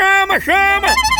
chama, chama!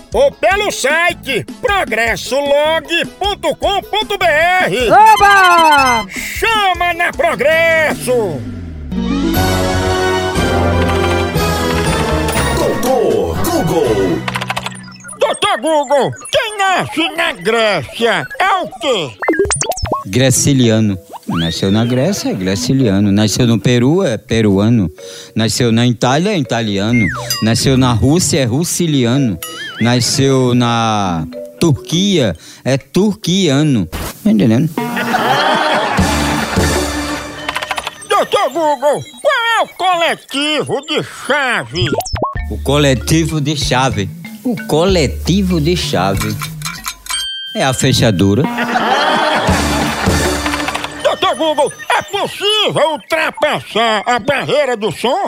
ou pelo site progressolog.com.br. Oba! Chama na Progresso! Doutor Google. Doutor Google, quem nasce na Grécia é o quê? Graciliano. Nasceu na Grécia, é graciliano. Nasceu no Peru, é peruano. Nasceu na Itália, é italiano. Nasceu na Rússia, é russiliano. Nasceu na Turquia, é turquiano. Tá entendendo? Doutor Google, qual é o coletivo de chave? O coletivo de chave. O coletivo de chave. É a fechadura. Doutor Google, é possível ultrapassar a barreira do som?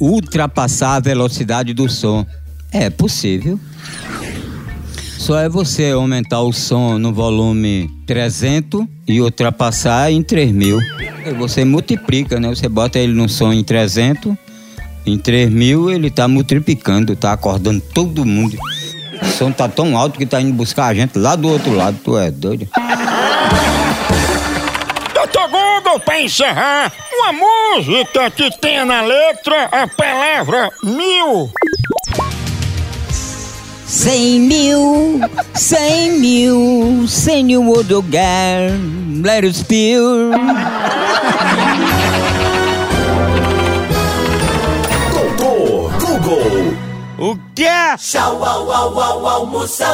ultrapassar a velocidade do som. É possível. Só é você aumentar o som no volume 300 e ultrapassar em 3000. Aí Você multiplica, né? Você bota ele no som em 300, em 3000 ele tá multiplicando, tá acordando todo mundo. O som tá tão alto que tá indo buscar a gente lá do outro lado. Tu é doido? Doutor Google, pra encerrar, uma música que tenha na letra a palavra mil. Cem mil, cem mil, cem mil outro lugar, let us feel. Doutor Google. O quê? Tchau, au, au, au, almoção.